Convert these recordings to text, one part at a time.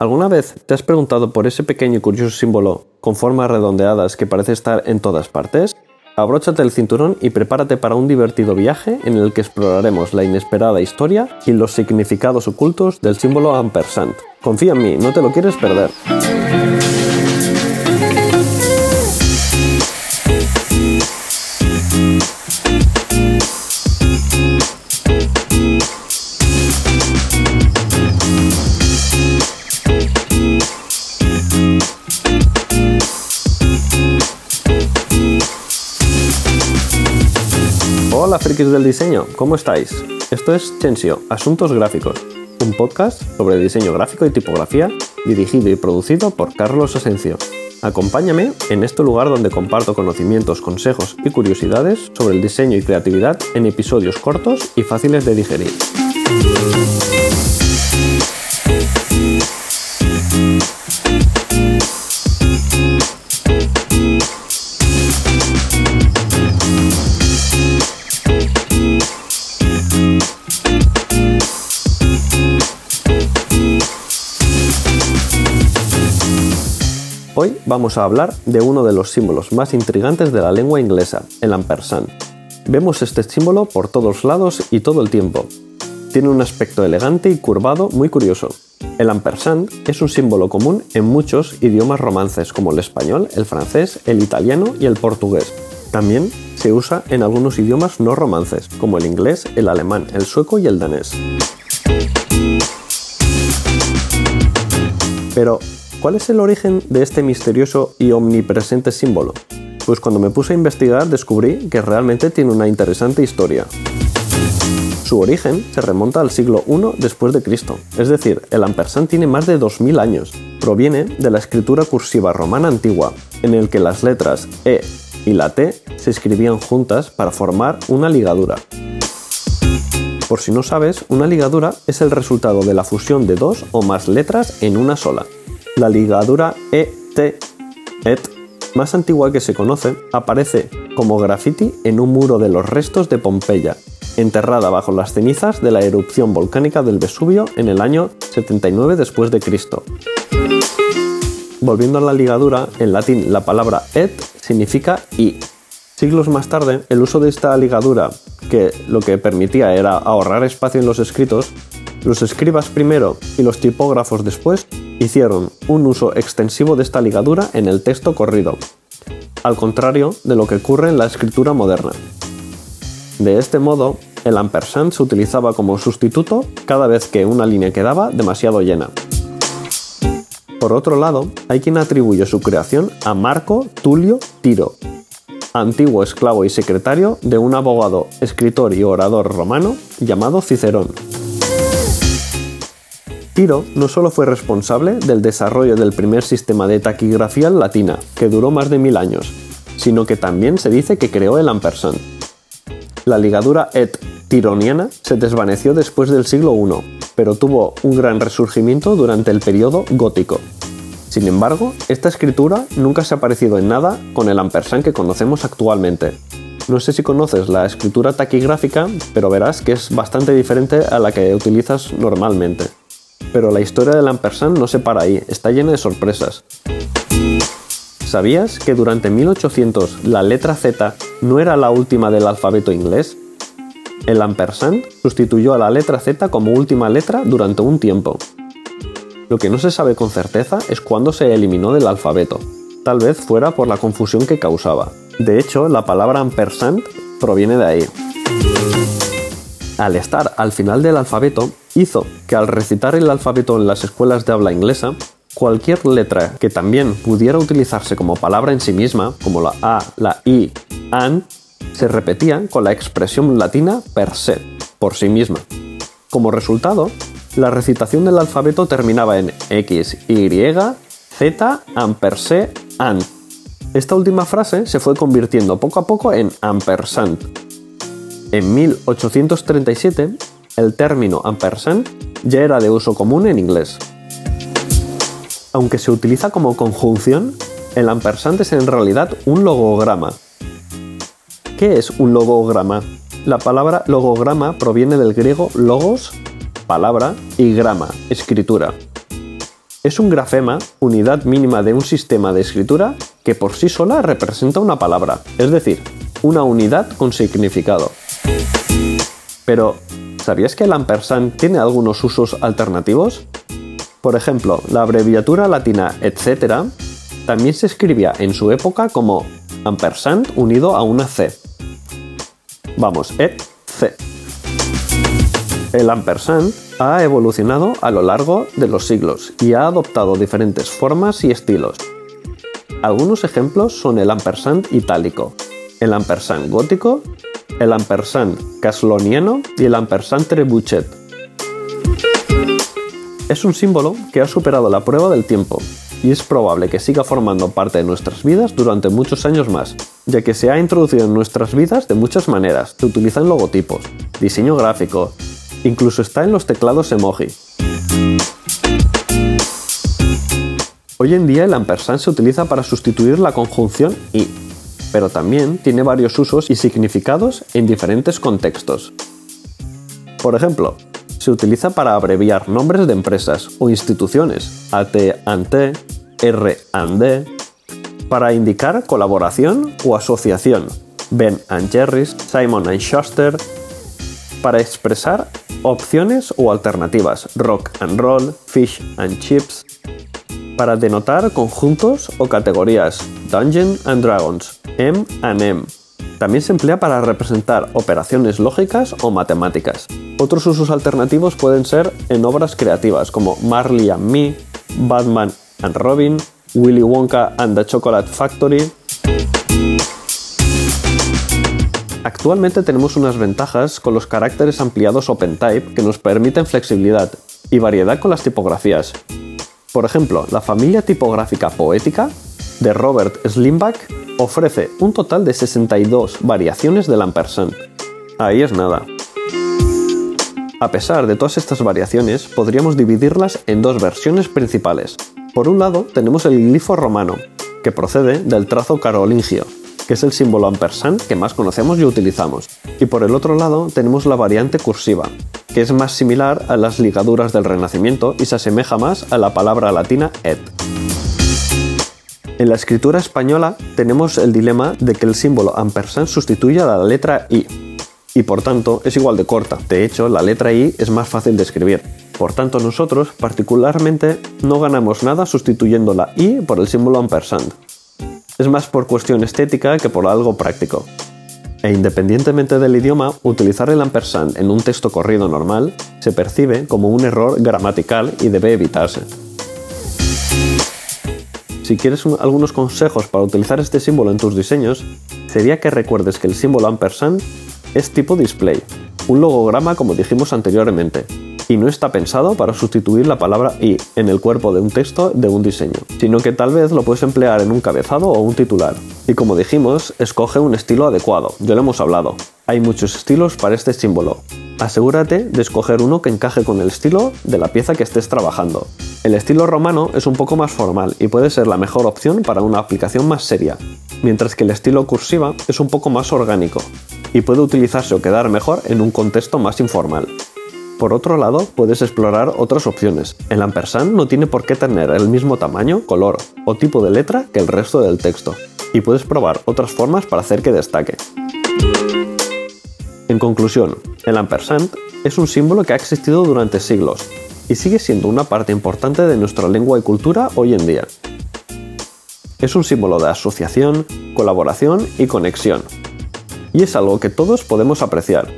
¿Alguna vez te has preguntado por ese pequeño y curioso símbolo con formas redondeadas que parece estar en todas partes? Abróchate el cinturón y prepárate para un divertido viaje en el que exploraremos la inesperada historia y los significados ocultos del símbolo ampersand. Confía en mí, no te lo quieres perder. Hola frikis del diseño, ¿cómo estáis? Esto es Chensio, Asuntos Gráficos, un podcast sobre diseño gráfico y tipografía dirigido y producido por Carlos Asencio. Acompáñame en este lugar donde comparto conocimientos, consejos y curiosidades sobre el diseño y creatividad en episodios cortos y fáciles de digerir. Hoy vamos a hablar de uno de los símbolos más intrigantes de la lengua inglesa, el ampersand. Vemos este símbolo por todos lados y todo el tiempo. Tiene un aspecto elegante y curvado muy curioso. El ampersand es un símbolo común en muchos idiomas romances como el español, el francés, el italiano y el portugués. También se usa en algunos idiomas no romances como el inglés, el alemán, el sueco y el danés. Pero, ¿Cuál es el origen de este misterioso y omnipresente símbolo? Pues cuando me puse a investigar descubrí que realmente tiene una interesante historia. Su origen se remonta al siglo I después de Cristo, es decir, el ampersand tiene más de 2000 años. Proviene de la escritura cursiva romana antigua, en el que las letras E y la T se escribían juntas para formar una ligadura. Por si no sabes, una ligadura es el resultado de la fusión de dos o más letras en una sola. La ligadura ET, ET, más antigua que se conoce, aparece como graffiti en un muro de los restos de Pompeya, enterrada bajo las cenizas de la erupción volcánica del Vesubio en el año 79 después. Volviendo a la ligadura, en latín la palabra et significa i. Siglos más tarde, el uso de esta ligadura, que lo que permitía era ahorrar espacio en los escritos, los escribas primero y los tipógrafos después hicieron un uso extensivo de esta ligadura en el texto corrido, al contrario de lo que ocurre en la escritura moderna. De este modo, el ampersand se utilizaba como sustituto cada vez que una línea quedaba demasiado llena. Por otro lado, hay quien atribuye su creación a Marco Tulio Tiro, antiguo esclavo y secretario de un abogado, escritor y orador romano llamado Cicerón. Tiro no solo fue responsable del desarrollo del primer sistema de taquigrafía latina, que duró más de mil años, sino que también se dice que creó el ampersand. La ligadura et tironiana se desvaneció después del siglo I, pero tuvo un gran resurgimiento durante el periodo gótico. Sin embargo, esta escritura nunca se ha parecido en nada con el ampersand que conocemos actualmente. No sé si conoces la escritura taquigráfica, pero verás que es bastante diferente a la que utilizas normalmente. Pero la historia del ampersand no se para ahí, está llena de sorpresas. ¿Sabías que durante 1800 la letra Z no era la última del alfabeto inglés? El ampersand sustituyó a la letra Z como última letra durante un tiempo. Lo que no se sabe con certeza es cuándo se eliminó del alfabeto. Tal vez fuera por la confusión que causaba. De hecho, la palabra ampersand proviene de ahí. Al estar al final del alfabeto, hizo que al recitar el alfabeto en las escuelas de habla inglesa, cualquier letra que también pudiera utilizarse como palabra en sí misma, como la A, la I, AN, se repetía con la expresión latina per se, por sí misma. Como resultado, la recitación del alfabeto terminaba en X, Y, Z, ampersand, AN. Esta última frase se fue convirtiendo poco a poco en ampersand. En 1837, el término ampersand ya era de uso común en inglés. Aunque se utiliza como conjunción, el ampersand es en realidad un logograma. ¿Qué es un logograma? La palabra logograma proviene del griego logos, palabra, y grama, escritura. Es un grafema, unidad mínima de un sistema de escritura, que por sí sola representa una palabra, es decir, una unidad con significado. Pero, ¿sabías que el ampersand tiene algunos usos alternativos? Por ejemplo, la abreviatura latina etcétera también se escribía en su época como ampersand unido a una C. Vamos, et C. El ampersand ha evolucionado a lo largo de los siglos y ha adoptado diferentes formas y estilos. Algunos ejemplos son el ampersand itálico, el ampersand gótico, el ampersand casloniano y el ampersand trebuchet. Es un símbolo que ha superado la prueba del tiempo y es probable que siga formando parte de nuestras vidas durante muchos años más, ya que se ha introducido en nuestras vidas de muchas maneras. Se utilizan logotipos, diseño gráfico, incluso está en los teclados emoji. Hoy en día el ampersand se utiliza para sustituir la conjunción y, pero también tiene varios usos y significados en diferentes contextos. Por ejemplo, se utiliza para abreviar nombres de empresas o instituciones, AT ante, R and para indicar colaboración o asociación, Ben and Jerry's, Simon Schuster, para expresar opciones o alternativas, rock and roll, fish and chips, para denotar conjuntos o categorías, Dungeon and Dragons, M and M. También se emplea para representar operaciones lógicas o matemáticas. Otros usos alternativos pueden ser en obras creativas como Marley and Me, Batman and Robin, Willy Wonka and the Chocolate Factory, Actualmente tenemos unas ventajas con los caracteres ampliados OpenType que nos permiten flexibilidad y variedad con las tipografías. Por ejemplo, la familia tipográfica poética de Robert Slimbach ofrece un total de 62 variaciones del ampersand. Ahí es nada. A pesar de todas estas variaciones, podríamos dividirlas en dos versiones principales. Por un lado, tenemos el glifo romano, que procede del trazo carolingio, que es el símbolo ampersand que más conocemos y utilizamos. Y por el otro lado tenemos la variante cursiva, que es más similar a las ligaduras del Renacimiento y se asemeja más a la palabra latina et. En la escritura española tenemos el dilema de que el símbolo ampersand sustituye a la letra i, y por tanto es igual de corta. De hecho, la letra i es más fácil de escribir. Por tanto, nosotros particularmente no ganamos nada sustituyendo la i por el símbolo ampersand es más por cuestión estética que por algo práctico. E independientemente del idioma, utilizar el ampersand en un texto corrido normal se percibe como un error gramatical y debe evitarse. Si quieres algunos consejos para utilizar este símbolo en tus diseños, sería que recuerdes que el símbolo ampersand es tipo display, un logograma como dijimos anteriormente, y no está pensado para sustituir la palabra y en el cuerpo de un texto de un diseño, sino que tal vez lo puedes emplear en un cabezado o un titular. Y como dijimos, escoge un estilo adecuado, ya lo hemos hablado. Hay muchos estilos para este símbolo. Asegúrate de escoger uno que encaje con el estilo de la pieza que estés trabajando. El estilo romano es un poco más formal y puede ser la mejor opción para una aplicación más seria, mientras que el estilo cursiva es un poco más orgánico y puede utilizarse o quedar mejor en un contexto más informal. Por otro lado, puedes explorar otras opciones. El ampersand no tiene por qué tener el mismo tamaño, color o tipo de letra que el resto del texto, y puedes probar otras formas para hacer que destaque. En conclusión, el ampersand es un símbolo que ha existido durante siglos y sigue siendo una parte importante de nuestra lengua y cultura hoy en día. Es un símbolo de asociación, colaboración y conexión, y es algo que todos podemos apreciar,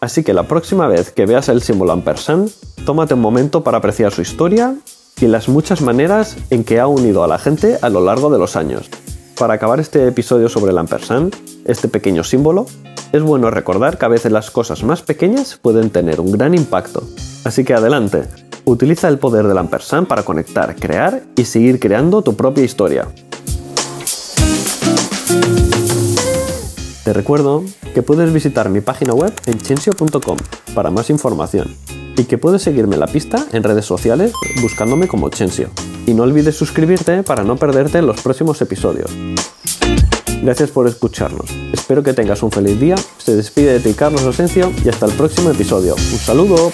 Así que la próxima vez que veas el símbolo ampersand, tómate un momento para apreciar su historia y las muchas maneras en que ha unido a la gente a lo largo de los años. Para acabar este episodio sobre el ampersand, este pequeño símbolo, es bueno recordar que a veces las cosas más pequeñas pueden tener un gran impacto. Así que adelante, utiliza el poder del ampersand para conectar, crear y seguir creando tu propia historia. Te recuerdo que puedes visitar mi página web en chensio.com para más información y que puedes seguirme en la pista en redes sociales buscándome como Chensio. Y no olvides suscribirte para no perderte los próximos episodios. Gracias por escucharnos. Espero que tengas un feliz día. Se despide de ti Carlos Asencio y hasta el próximo episodio. Un saludo.